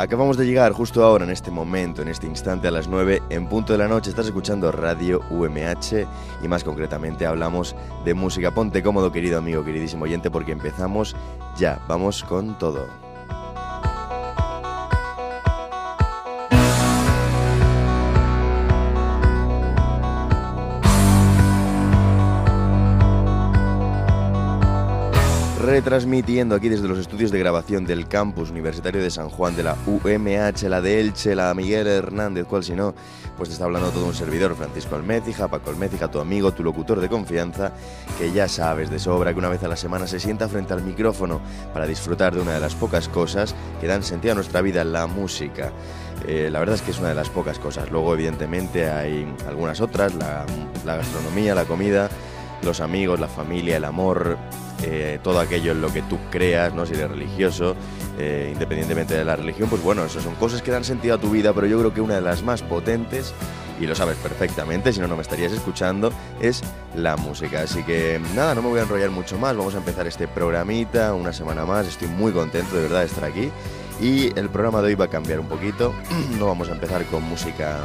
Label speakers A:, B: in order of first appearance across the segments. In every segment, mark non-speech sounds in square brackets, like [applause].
A: Acabamos de llegar justo ahora, en este momento, en este instante, a las 9, en punto de la noche. Estás escuchando Radio UMH y más concretamente hablamos de música. Ponte cómodo, querido amigo, queridísimo oyente, porque empezamos ya. Vamos con todo. Retransmitiendo aquí desde los estudios de grabación del campus universitario de San Juan, de la UMH, la de Elche, la Miguel Hernández, cual si no, pues te está hablando todo un servidor, Francisco Almécija, Paco Almécija, tu amigo, tu locutor de confianza, que ya sabes de sobra que una vez a la semana se sienta frente al micrófono para disfrutar de una de las pocas cosas que dan sentido a nuestra vida, la música. Eh, la verdad es que es una de las pocas cosas. Luego, evidentemente, hay algunas otras, la, la gastronomía, la comida, los amigos, la familia, el amor, eh, todo aquello en lo que tú creas, ¿no? si eres religioso, eh, independientemente de la religión, pues bueno, eso son cosas que dan sentido a tu vida, pero yo creo que una de las más potentes, y lo sabes perfectamente, si no, no me estarías escuchando, es la música. Así que nada, no me voy a enrollar mucho más, vamos a empezar este programita una semana más, estoy muy contento de verdad de estar aquí. Y el programa de hoy va a cambiar un poquito, [clears throat] no vamos a empezar con música,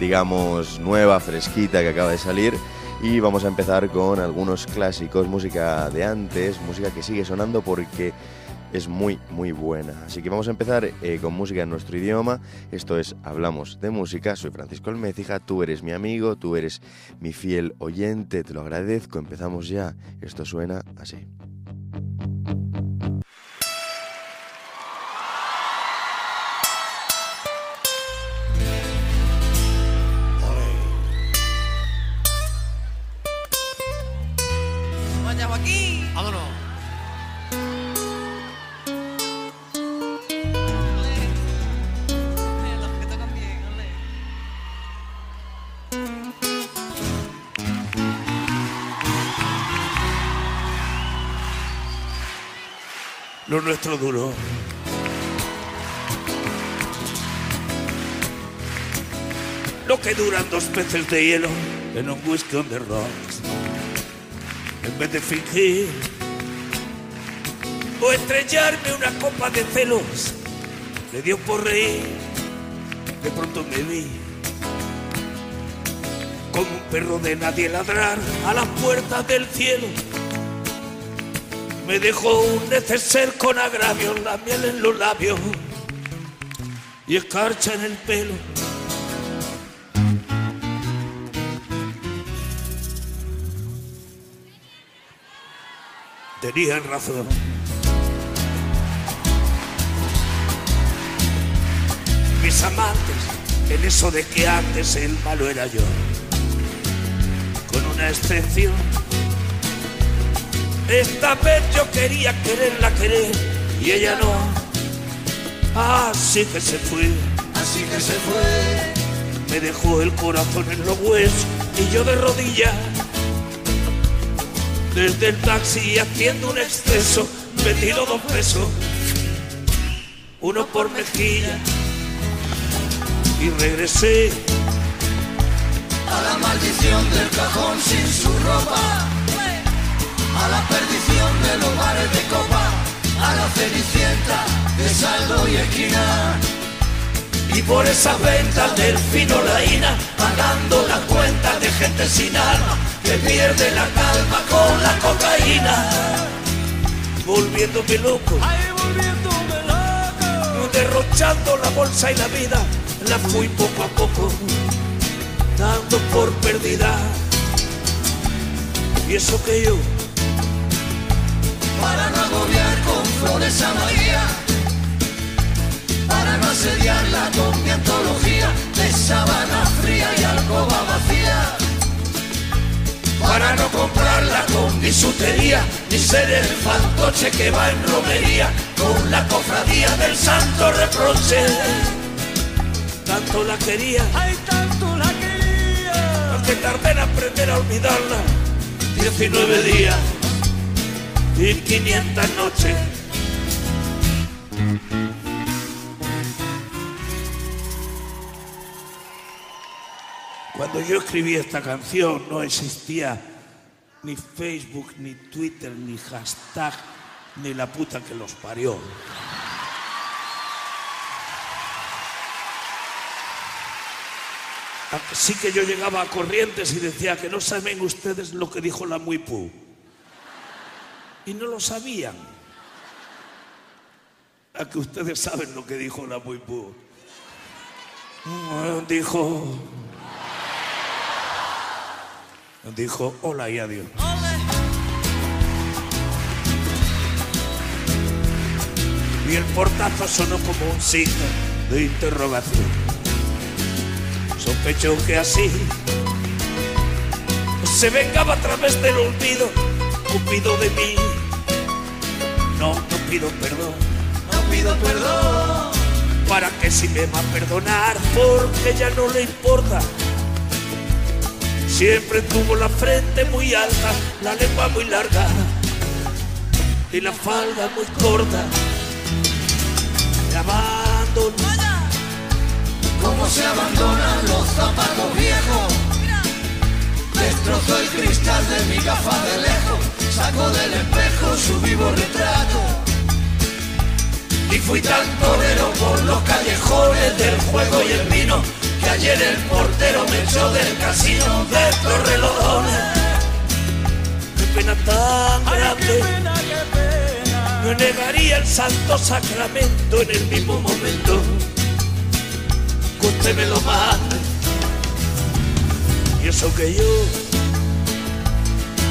A: digamos, nueva, fresquita que acaba de salir, y vamos a empezar con algunos clásicos, música de antes, música que sigue sonando porque es muy, muy buena. Así que vamos a empezar eh, con música en nuestro idioma. Esto es Hablamos de Música. Soy Francisco Almécija, tú eres mi amigo, tú eres mi fiel oyente, te lo agradezco. Empezamos ya. Esto suena así.
B: Lo nuestro duro. Lo que duran dos peces de hielo en un whisky on the rocks. En vez de fingir o estrellarme una copa de celos, le dio por reír. De pronto me vi como un perro de nadie ladrar a las puertas del cielo me dejó un neceser con agravio, la miel en los labios y escarcha en el pelo. Tenían razón. Mis amantes, en eso de que antes el malo era yo, con una excepción esta vez yo quería quererla querer y ella no. Así que se fue.
C: Así que se fue.
B: Me dejó el corazón en los huesos y yo de rodillas. Desde el taxi haciendo un exceso, me tiro dos pesos. Uno por mejilla. Y regresé.
C: A la maldición del cajón sin su ropa a la perdición de los bares de copa, a la cenicienta de saldo y esquina.
B: Y por esas ventas del fino laína, pagando las cuentas de gente sin alma, que pierde la calma con la cocaína. Volviéndome loco,
C: ay, volviéndome loco,
B: derrochando la bolsa y la vida, la fui poco a poco, dando por perdida. Y eso que yo
C: para no agobiar con flores a María, para no asediarla con mi antología de sábana fría y alcoba vacía.
B: Para no comprarla con bisutería, ni ser el fantoche que va en romería con la cofradía del santo reproche. Tanto la quería,
C: ay, tanto la quería,
B: aunque tardé en aprender a olvidarla. 19 días y 500 noches. Cuando yo escribí esta canción no existía ni Facebook, ni Twitter, ni hashtag, ni la puta que los parió. Ah, Así que yo llegaba a Corrientes y decía que no saben ustedes lo que dijo la Muipu. Y no lo sabían. A que ustedes saben lo que dijo la Muipú. Dijo. Dijo hola y adiós. Y el portazo sonó como un signo de interrogación. Sospecho que así se vengaba a través del olvido, Cupido de mí. No, no pido perdón,
C: no pido perdón.
B: ¿Para que si me va a perdonar? Porque ya no le importa. Siempre tuvo la frente muy alta, la lengua muy larga y la falda muy corta. Me abandonó
C: cómo se abandonan los zapatos viejos. Destrozó el cristal de mi gafa de lejos, sacó del espejo su vivo retrato. Y fui tan torero por los callejones del juego y el vino, que ayer el portero me echó del casino de estos relojones.
B: Qué pena tan grande, no negaría el santo sacramento en el mismo momento usted me lo. Y eso que yo,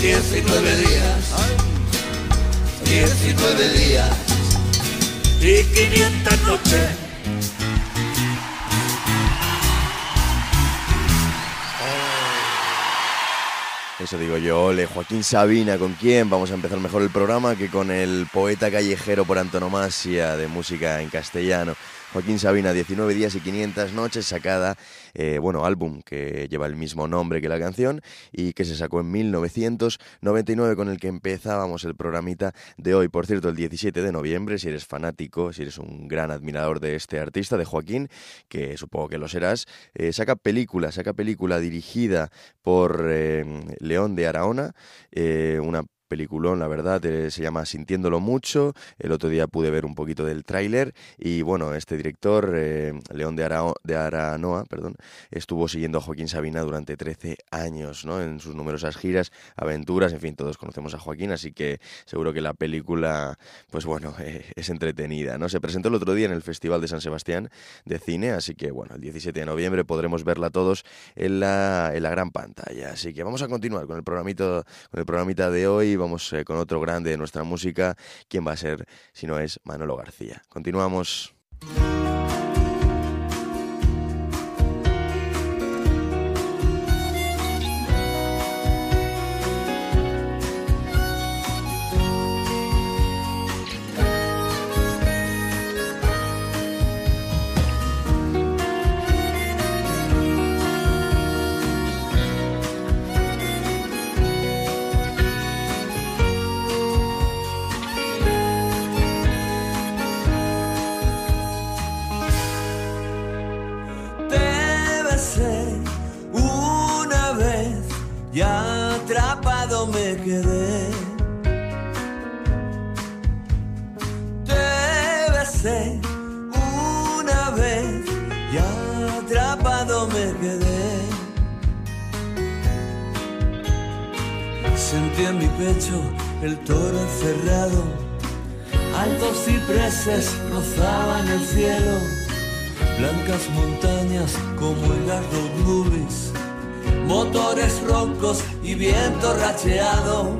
B: 19 días, 19 días y 500 noches.
A: Eso digo yo, ole, Joaquín Sabina, ¿con quién? Vamos a empezar mejor el programa que con el poeta callejero por antonomasia de música en castellano. Joaquín Sabina, 19 días y 500 noches, sacada, eh, bueno, álbum que lleva el mismo nombre que la canción y que se sacó en 1999 con el que empezábamos el programita de hoy. Por cierto, el 17 de noviembre, si eres fanático, si eres un gran admirador de este artista, de Joaquín, que supongo que lo serás, eh, saca película, saca película dirigida por eh, León de Araona, una peliculón, la verdad, eh, se llama Sintiéndolo mucho. El otro día pude ver un poquito del tráiler y bueno, este director, eh, León de, de Aranoa, perdón, estuvo siguiendo a Joaquín Sabina durante 13 años, ¿no? En sus numerosas giras, aventuras, en fin, todos conocemos a Joaquín, así que seguro que la película, pues bueno, [laughs] eh, es entretenida, ¿no? Se presentó el otro día en el Festival de San Sebastián de Cine, así que bueno, el 17 de noviembre podremos verla todos en la, en la gran pantalla. Así que vamos a continuar con el programito, con el programita de hoy vamos eh, con otro grande de nuestra música. ¿Quién va a ser si no es Manolo García? Continuamos.
D: En mi pecho el toro cerrado. Altos cipreses rozaban el cielo, blancas montañas como el road movies, motores roncos y viento racheado.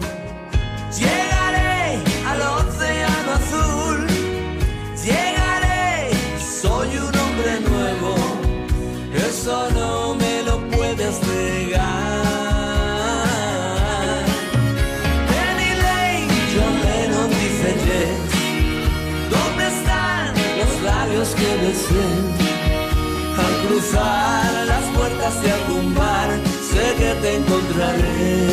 D: Llegaré al océano azul, llegaré, soy un hombre nuevo, eso no puertas algún bar, sé que te encontraré.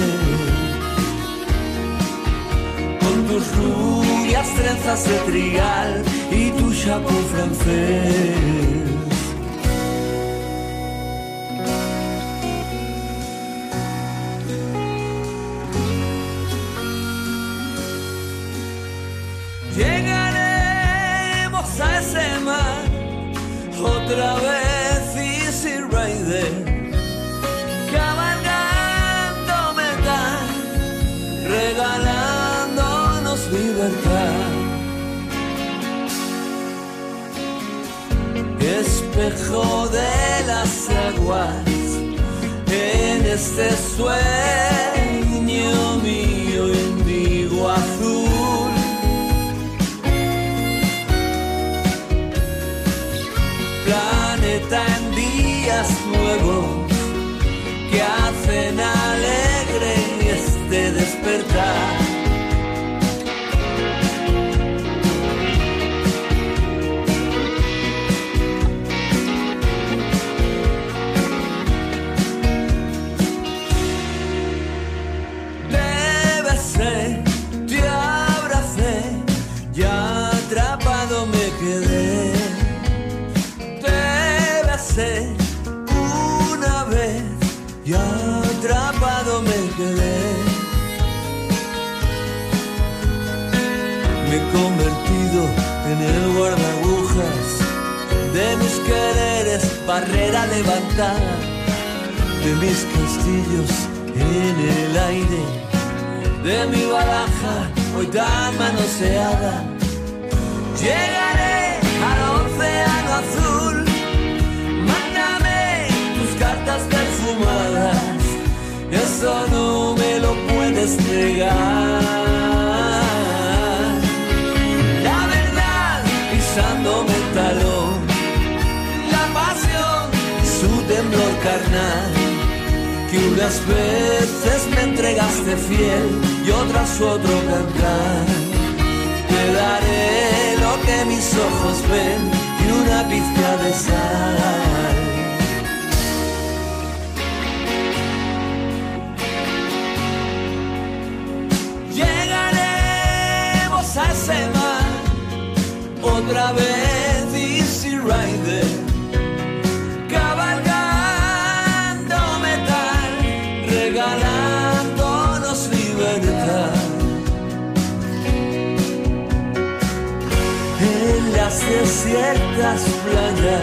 D: Con tus rubias trenzas de trigal y tu chapeau francés. Llegaremos a ese mar otra vez espejo de las aguas. En este sueño mío indigo azul. Planeta en días nuevos que hacen alegre desiertas playas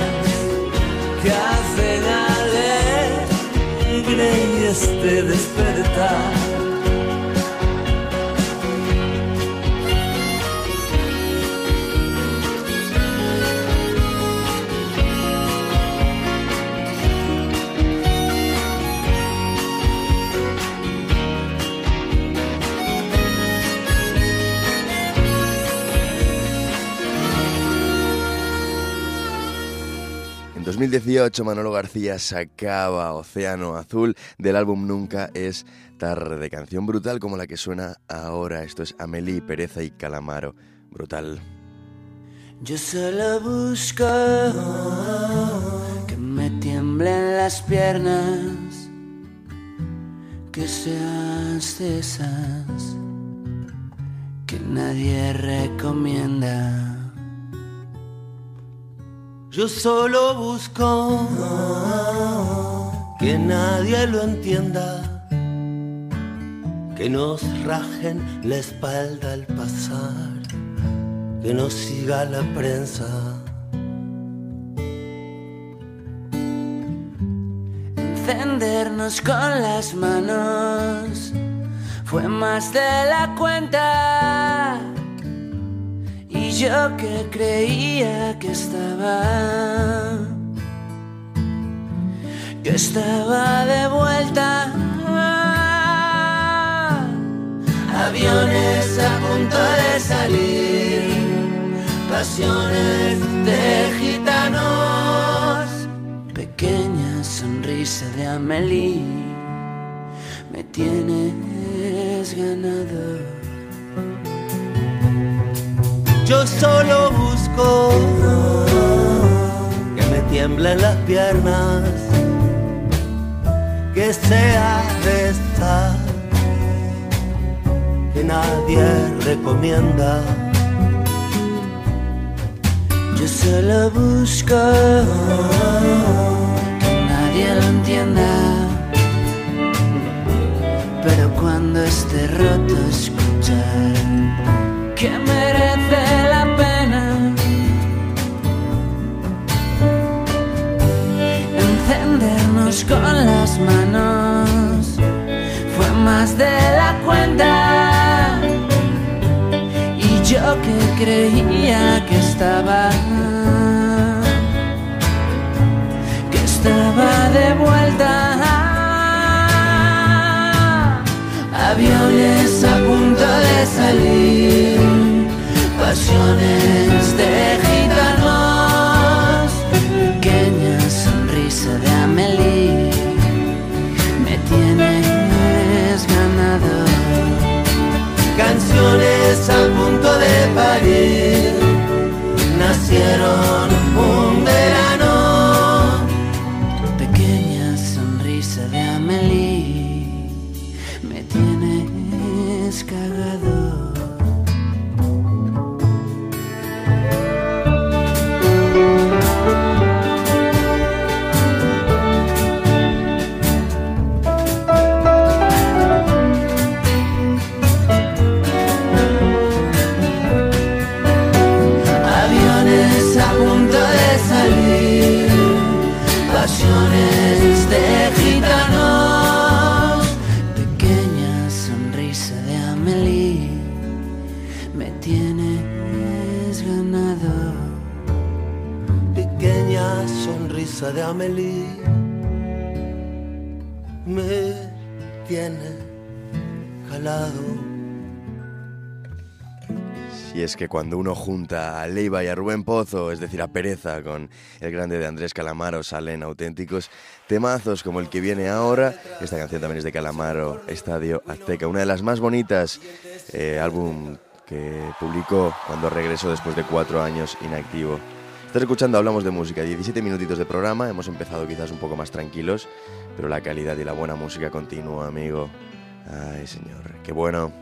D: que hacen alegre y este despertar.
A: 2018 Manolo García sacaba Océano Azul del álbum Nunca es tarde, canción brutal como la que suena ahora. Esto es Amelie, Pereza y Calamaro. Brutal.
D: Yo solo busco que me tiemblen las piernas, que seas de esas que nadie recomienda.
E: Yo solo busco que nadie lo entienda, que nos rajen la espalda al pasar, que nos siga la prensa.
D: Encendernos con las manos fue más de la cuenta. Yo que creía que estaba, yo estaba de vuelta. Aviones a punto de salir, pasiones de gitanos, pequeña sonrisa de Amelie, me tienes ganado.
E: Yo solo busco que me tiemblen las piernas, que sea de esta que nadie recomienda.
F: Yo solo busco que nadie lo entienda, pero cuando esté roto escuchar que merece con las manos. Fue más de la cuenta. Y yo que creía que estaba que estaba de vuelta. Aviones a punto de salir pasiones de de Amelie me tienes ganado.
E: Canciones a punto de parir. Nacieron un verano
A: Si es que cuando uno junta a Leiva y a Rubén Pozo, es decir, a Pereza con el grande de Andrés Calamaro, salen auténticos temazos como el que viene ahora. Esta canción también es de Calamaro, Estadio Azteca, una de las más bonitas, eh, álbum que publicó cuando regresó después de cuatro años inactivo. Estás escuchando Hablamos de Música, 17 minutitos de programa, hemos empezado quizás un poco más tranquilos, pero la calidad y la buena música continúa, amigo. Ay, señor, qué bueno.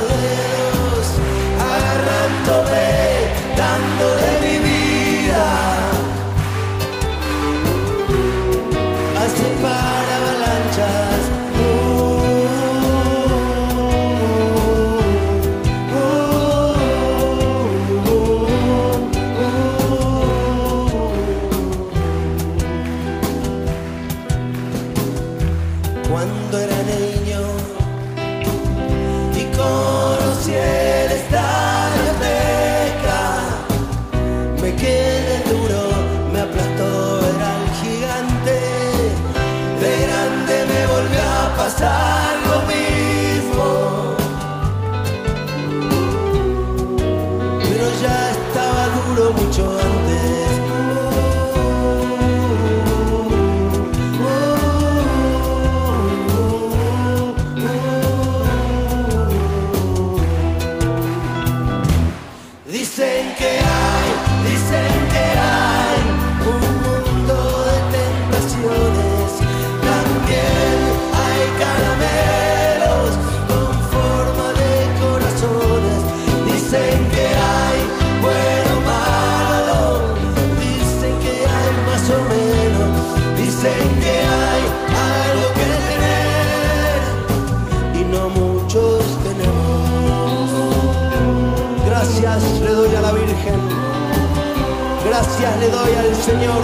E: le doy al Señor,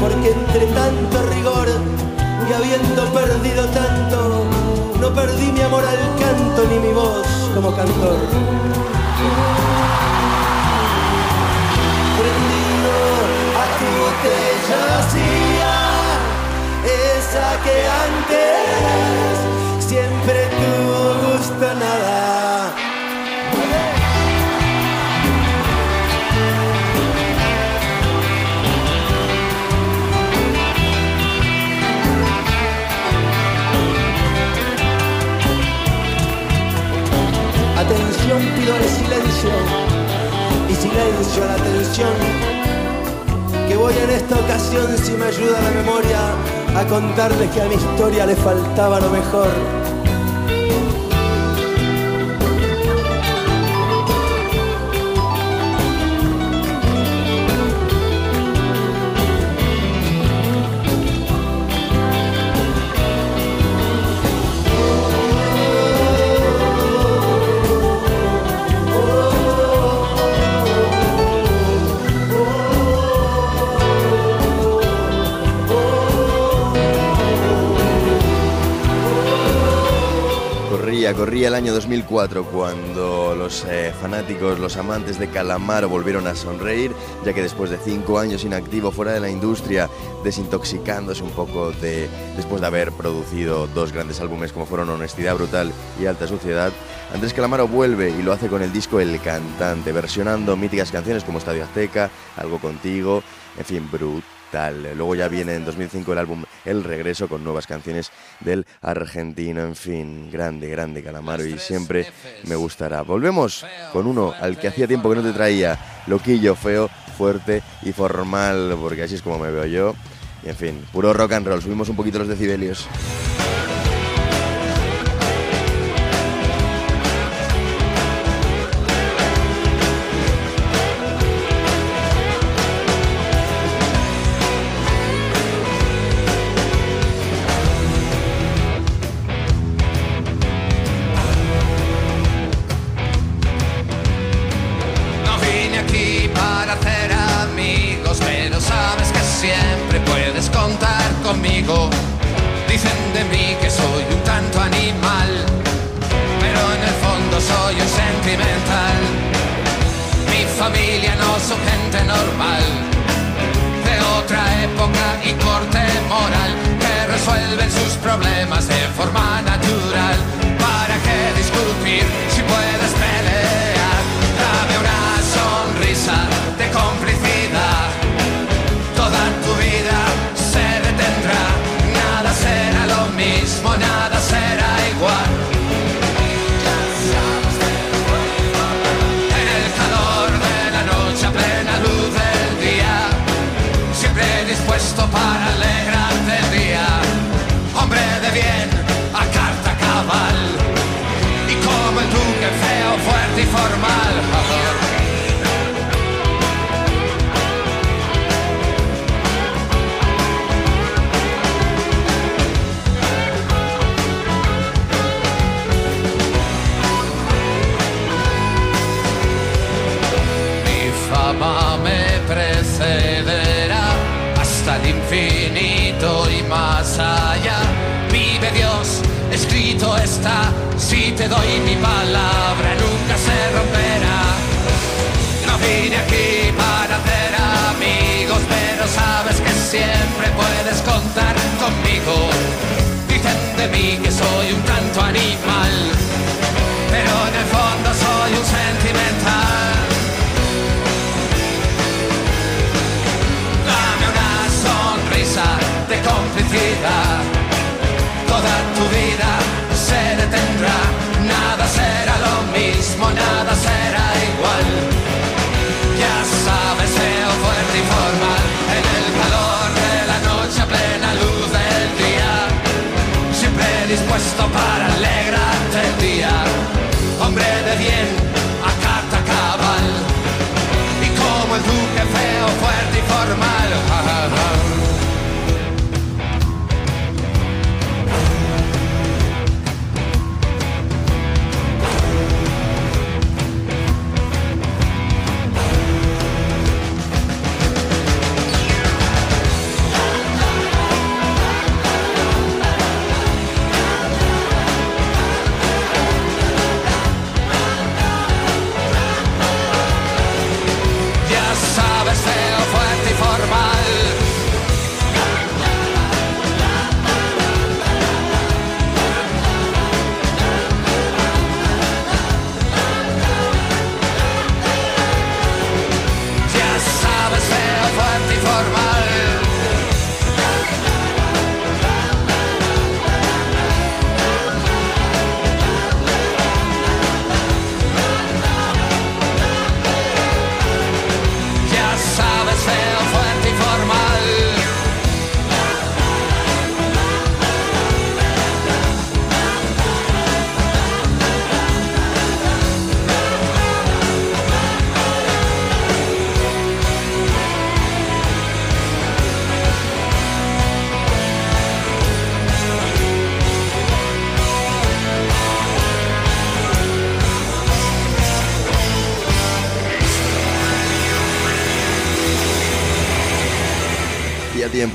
E: porque entre tanto rigor y habiendo perdido tanto, no perdí mi amor al canto ni mi voz como cantor. Prendido a tu botella esa que antes siempre tuvo gusto nada. Y silencio a la atención. Que voy en esta ocasión, si me ayuda la memoria, a contarles que a mi historia le faltaba lo mejor.
C: Corría, el año 2004 cuando los eh, fanáticos, los amantes de Calamaro volvieron a sonreír, ya que después de cinco años inactivo fuera de la industria, desintoxicándose un poco de, después de haber producido dos grandes álbumes como fueron Honestidad Brutal y Alta Suciedad, Andrés Calamaro vuelve y lo hace con el disco El Cantante, versionando míticas canciones como Estadio Azteca, Algo Contigo, en fin, brutal. Luego ya viene en 2005 el álbum El Regreso con nuevas canciones del argentino, en fin, grande, grande Calamaro y siempre me gustará. Volvemos con uno al que hacía tiempo que no te traía, loquillo, feo, fuerte y formal, porque así es como me veo yo. Y en fin, puro rock and roll, subimos un poquito los decibelios.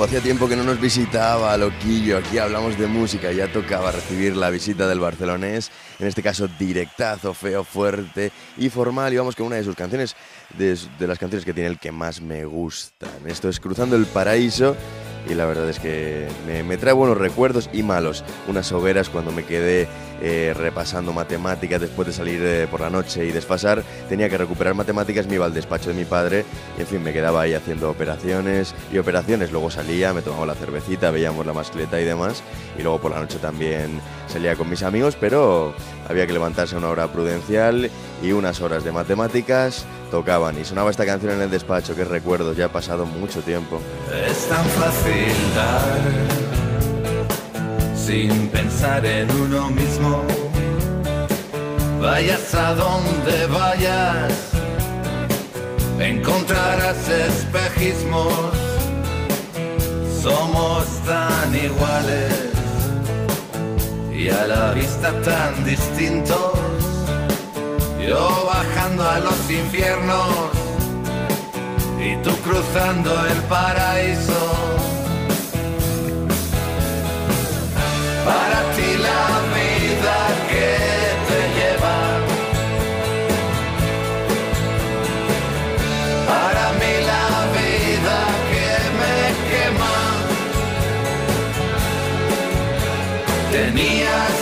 A: Hacía tiempo que no nos visitaba Loquillo. Aquí hablamos de música, ya tocaba recibir la visita del barcelonés, en este caso directazo, feo, fuerte y formal. Y vamos con una de sus canciones, de, de las canciones que tiene el que más me gustan. Esto es Cruzando el Paraíso y la verdad es que me, trae buenos recuerdos y malos. Unas hogueras cuando me quedé eh, repasando matemáticas después de salir eh, por la noche y desfasar, tenía que recuperar matemáticas, me iba al despacho de mi padre y en fin, me quedaba ahí haciendo operaciones y operaciones. Luego salía, me tomaba la cervecita, veíamos la mascleta y demás y luego por la noche también salía con mis amigos, pero había que levantarse a una hora prudencial y unas horas de matemáticas tocaban y sonaba esta canción en el despacho, que recuerdo, ya ha pasado mucho tiempo.
G: Es tan fácil dar sin pensar en uno mismo. Vayas a donde vayas, encontrarás espejismos. Somos tan iguales y a la vista tan distintos yo bajando a los infiernos y tú cruzando el paraíso. Para ti la vida que te lleva. Para mí la vida que me quema. Tenías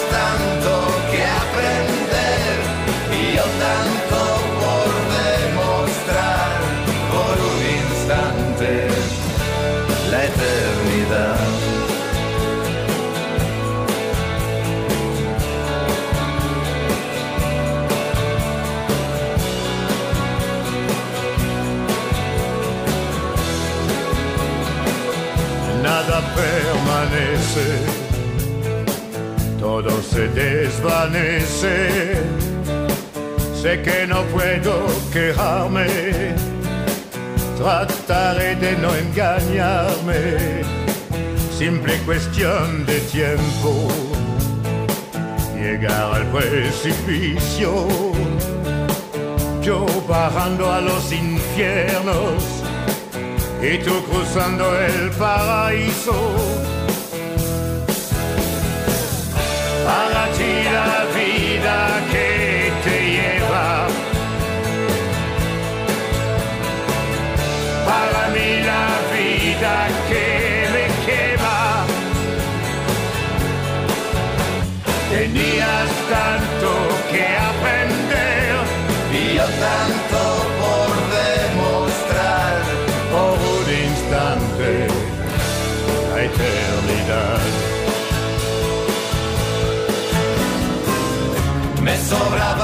H: todo se desvanece. Sé que no puedo quejarme, trataré de no engañarme. Simple cuestión de tiempo, llegar al precipicio. Yo bajando a los infiernos y tú cruzando el paraíso. Ti la vida que te lleva. Para mí la vida que me quema. Tenías tanto que aprender
G: y yo tanto me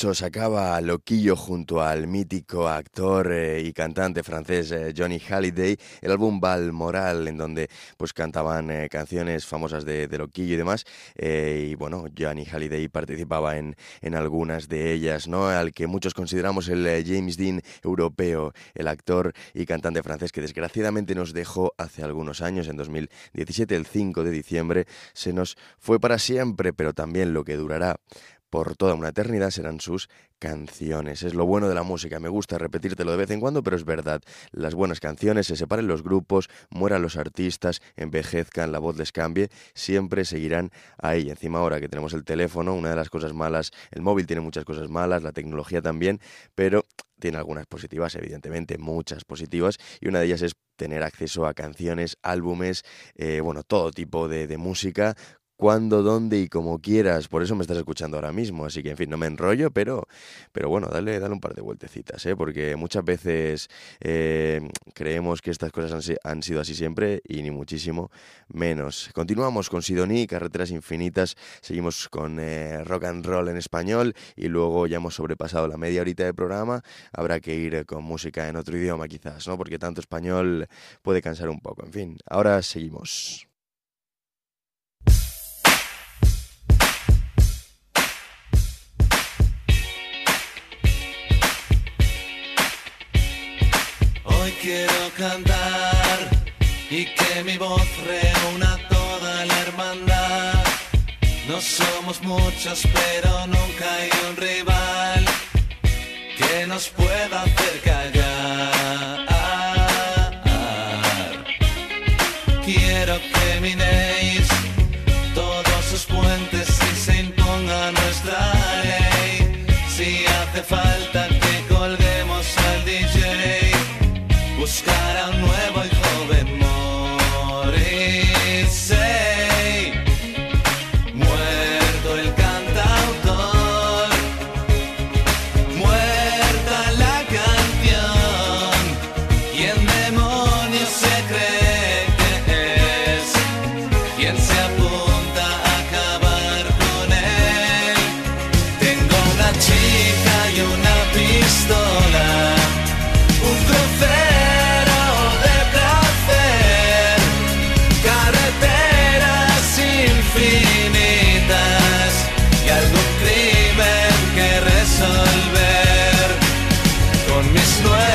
A: 2008 sacaba Loquillo junto al mítico actor eh, y cantante francés eh, Johnny Halliday el álbum Balmoral, en donde pues cantaban eh, canciones famosas de, de, Loquillo y demás. y bueno, Johnny Halliday participaba en, en, algunas de ellas, ¿no? Al que muchos consideramos el James Dean europeo, el actor y cantante francés que desgraciadamente nos dejó hace algunos años, en 2017, el 5 de diciembre, se nos fue para siempre, pero también lo que durará por toda una eternidad serán sus canciones. Es lo bueno de la música. Me gusta repetírtelo de vez en cuando, pero es verdad. Las buenas canciones se separen los grupos, mueran los artistas, envejezcan, la voz les cambie, siempre seguirán ahí. Encima ahora que tenemos el teléfono, una de las cosas malas, el móvil tiene muchas cosas malas, la tecnología también, pero tiene algunas positivas, evidentemente, muchas positivas, y una de ellas es tener acceso a canciones, álbumes, eh, bueno, todo tipo de, de música cuándo, dónde y como quieras. Por eso me estás escuchando ahora mismo. Así que, en fin, no me enrollo, pero, pero bueno, dale, dale un par de vueltecitas, ¿eh? porque muchas veces eh, creemos que estas cosas han, sido así siempre y ni muchísimo menos. Continuamos con Sidoní, Carreteras Infinitas, seguimos con eh, rock and roll en español y luego ya hemos sobrepasado la media horita de programa. Habrá que ir con música en otro idioma quizás, ¿no? porque tanto español puede cansar un poco. En fin, ahora seguimos.
I: Quiero cantar y que mi voz reúna toda la hermandad. No somos muchos, pero nunca hay un rival que nos pueda hacer callar. Quiero que minéis todos sus puentes y se imponga nuestra ley. Si hace falta
C: nuevos.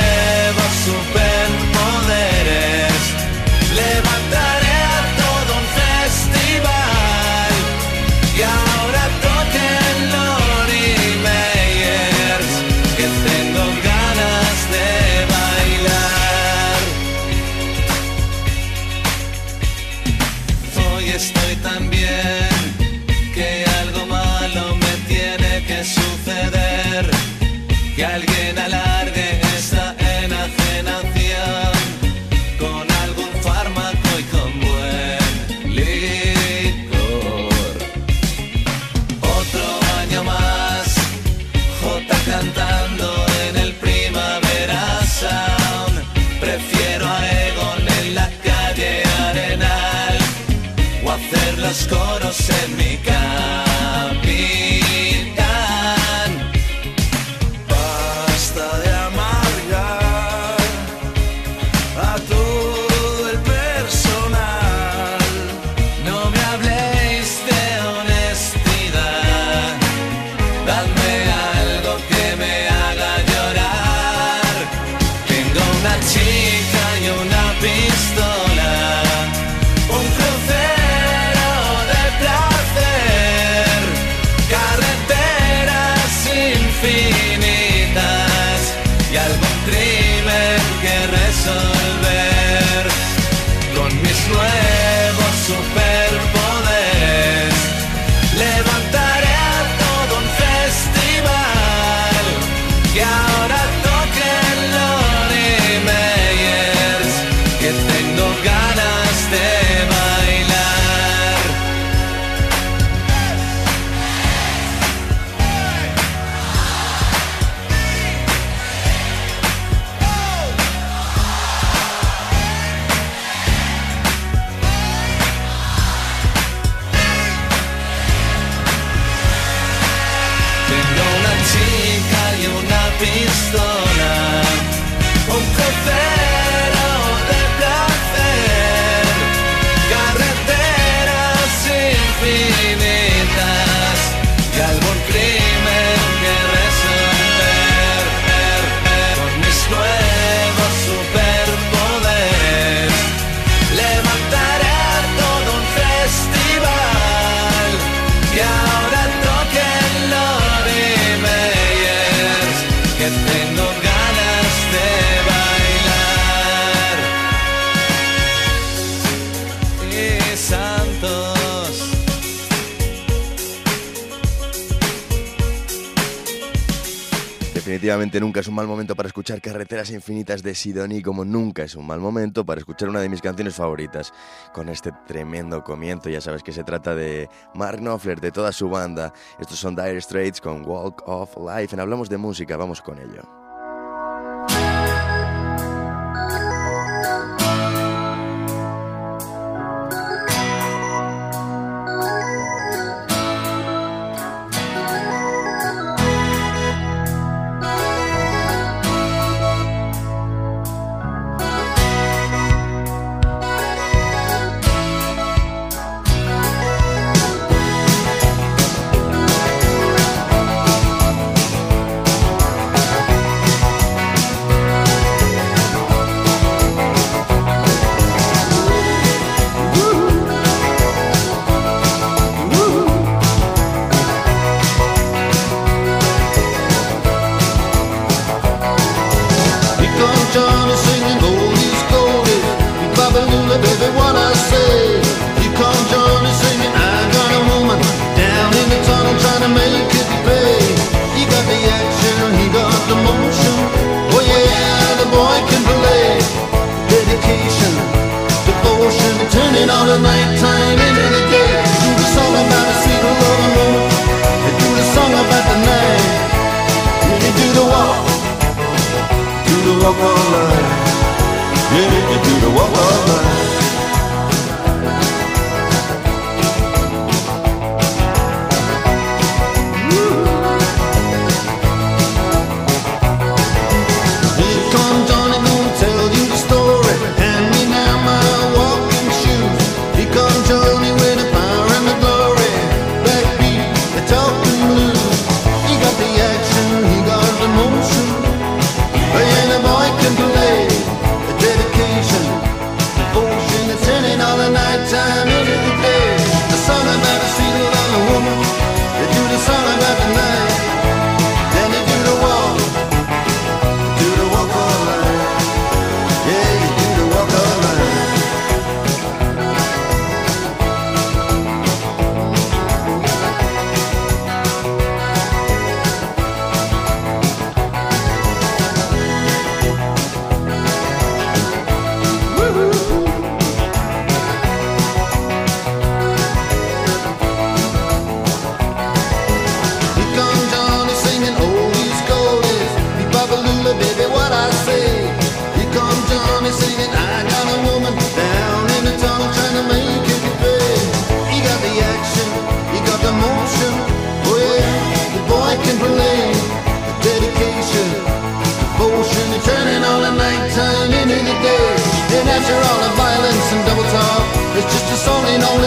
J: infinitas de Sidoni como nunca es un mal momento para escuchar una de mis canciones favoritas. Con este tremendo comienzo, ya sabes que se trata de Mark Knopfler, de toda su banda. Estos son Dire Straits con Walk of Life. En Hablamos de Música, vamos con ello.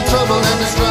A: trouble and the.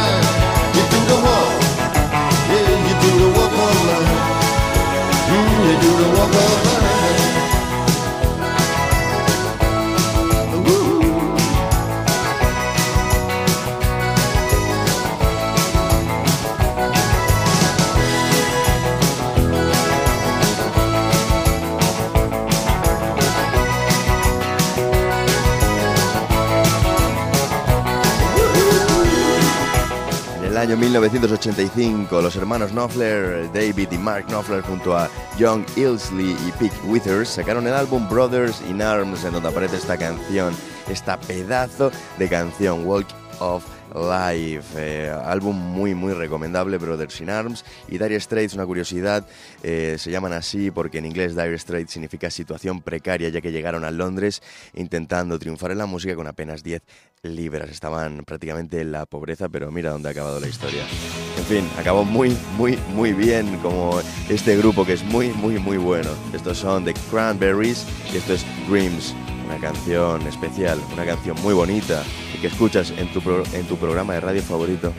J: año 1985, los hermanos Knopfler, David y Mark Knopfler, junto a John Ilsley y Pete Withers, sacaron el álbum Brothers in Arms, en donde aparece esta canción, esta pedazo de canción, Walk of
F: Live, eh, álbum muy muy recomendable, Brothers in Arms y Dire Straits, una curiosidad, eh, se llaman así porque en inglés Dire Straits significa situación precaria ya que llegaron a Londres intentando triunfar en la música con apenas 10 libras, estaban prácticamente en la pobreza, pero mira dónde ha acabado la historia. En fin, acabó muy muy muy bien como este grupo que es muy muy muy bueno. Estos son The Cranberries y esto es Dreams una canción especial, una canción muy bonita que escuchas en tu, pro- en tu programa de radio favorito.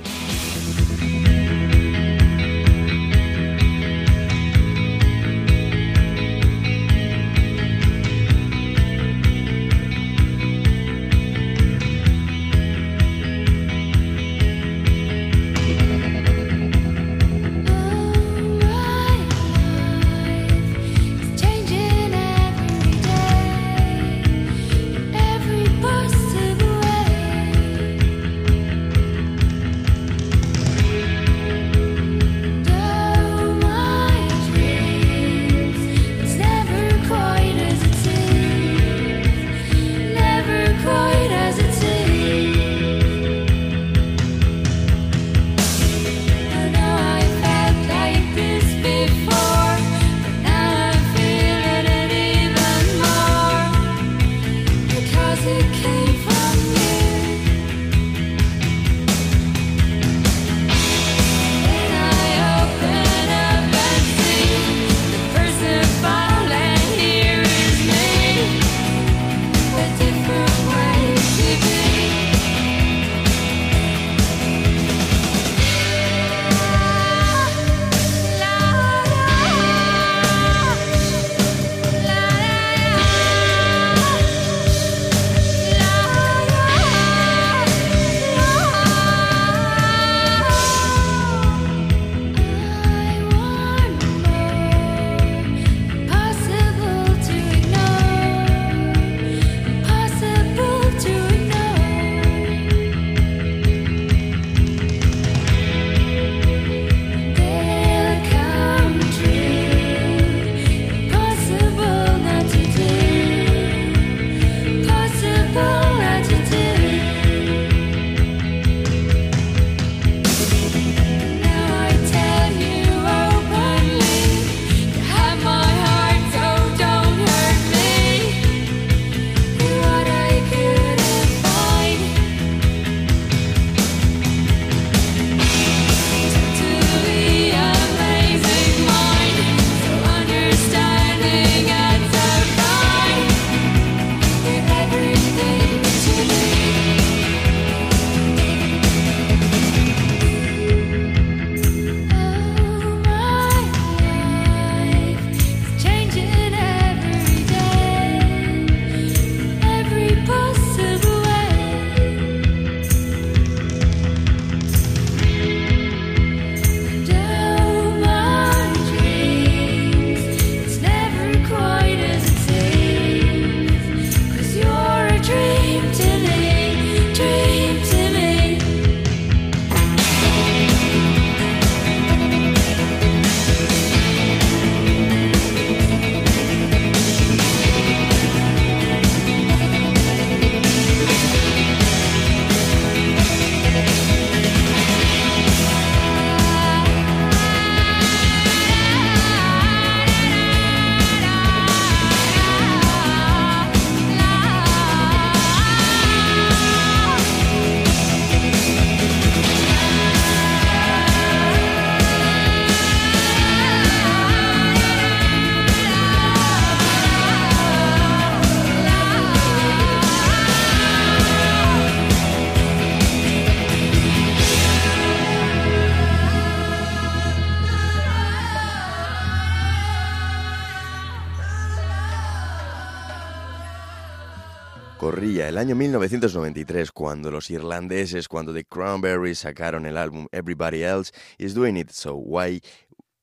F: Corría. El año 1993 cuando los irlandeses, cuando The Cranberries sacaron el álbum Everybody Else is Doing It, So Why,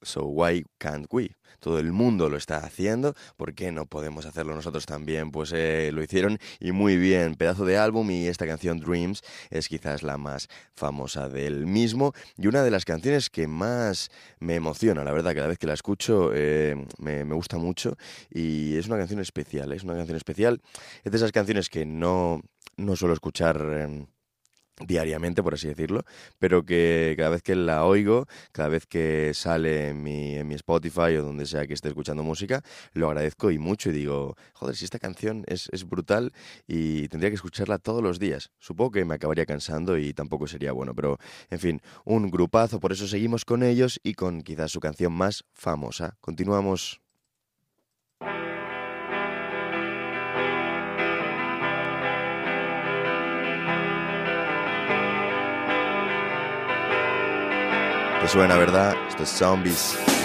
F: so why Can't We? Todo el mundo lo está haciendo, ¿por qué no podemos hacerlo nosotros también? Pues eh, lo hicieron y muy bien, pedazo de álbum y esta canción Dreams es quizás la más famosa del mismo y una de las canciones que más me emociona, la verdad, cada vez que la escucho eh, me, me gusta mucho y es una canción especial, es una canción especial, es de esas canciones que no, no suelo escuchar... em, diariamente, por así decirlo, pero que cada vez que la oigo, cada vez que sale en mi, en mi Spotify o donde sea que esté escuchando música, lo agradezco y mucho y digo, joder, si esta canción es, es brutal y tendría que escucharla todos los días. Supongo que me acabaría cansando y tampoco sería bueno, pero en fin, un grupazo, por eso seguimos con ellos y con quizás su canción más famosa. Continuamos. Te suena, ¿verdad? Esto es Zombies.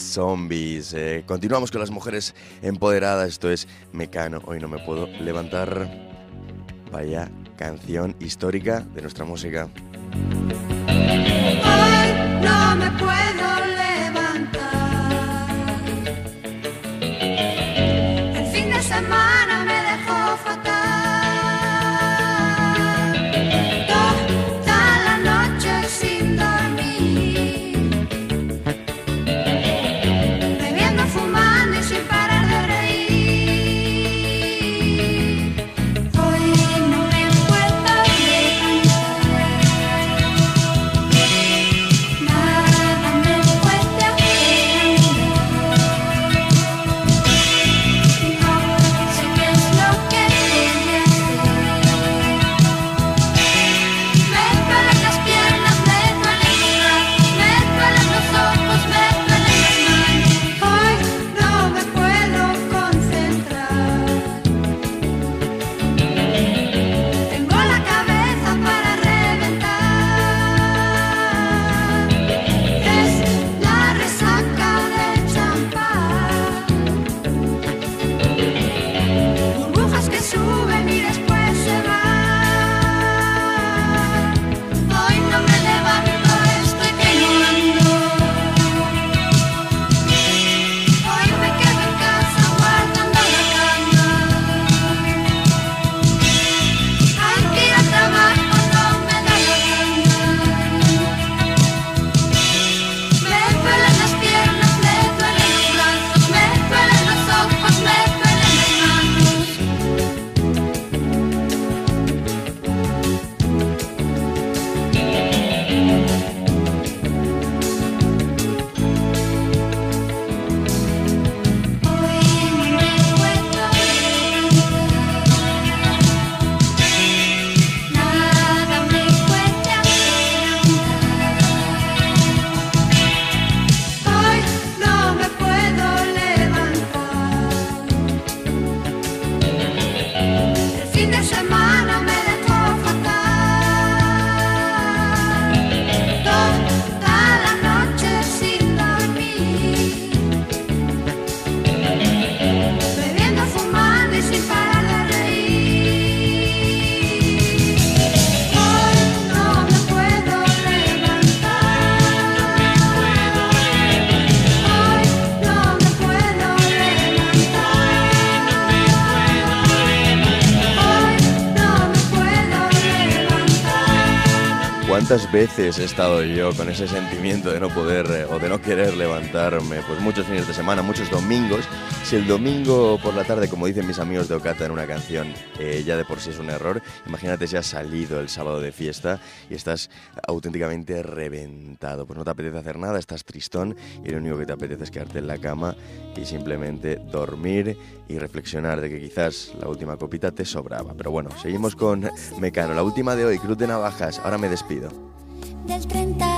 A: Zombies. Eh, continuamos con las mujeres empoderadas. Esto es Mecano. Hoy no me puedo levantar. Vaya canción histórica de nuestra música.
K: Hoy no me puedo levantar. El fin de semana
A: ¿Cuántas veces he estado yo con ese sentimiento de no poder eh, o de no querer levantarme? Pues muchos fines de semana, muchos domingos. Si el domingo por la tarde, como dicen mis amigos de Ocata en una canción, eh, ya de por sí es un error, imagínate si has salido el sábado de fiesta y estás auténticamente reventado. Pues no te apetece hacer nada, estás tristón y lo único que te apetece es quedarte en la cama y simplemente dormir y reflexionar de que quizás la última copita te sobraba. Pero bueno, seguimos con Mecano, la última de hoy, Cruz de Navajas. Ahora me despido.
K: del 33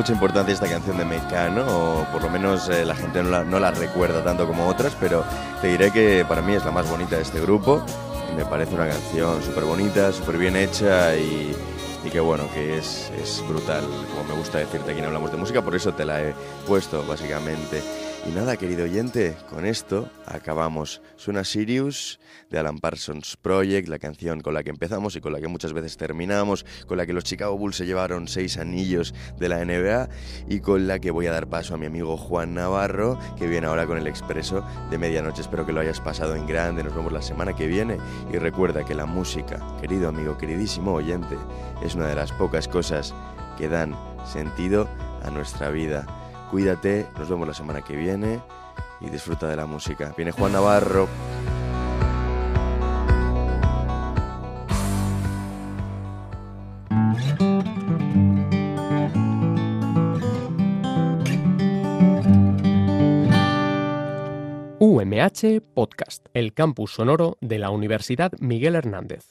A: mucha importancia esta canción de Mecano, o por lo menos eh, la gente no la, no recuerda tanto como otras, pero te diré que para mí es la más bonita de este grupo. Me parece una canción súper bonita, súper bien hecha y, que bueno, que es, es brutal, como me gusta decirte aquí en Hablamos de Música, por eso te la he puesto básicamente. Y nada, querido oyente, con esto acabamos. Suena Sirius de Alan Parsons Project, la canción con la que empezamos y con la que muchas veces terminamos, con la que los Chicago Bulls se llevaron seis anillos de la NBA y con la que voy a dar paso a mi amigo Juan Navarro, que viene ahora con el expreso de medianoche. Espero que lo hayas pasado en grande. Nos vemos la semana que viene. Y recuerda que la música, querido amigo, queridísimo oyente, es una de las pocas cosas que dan sentido a nuestra vida. Cuídate, nos vemos la semana que viene y disfruta de la música. Viene Juan Navarro.
L: UMH Podcast, el campus sonoro de la Universidad Miguel Hernández.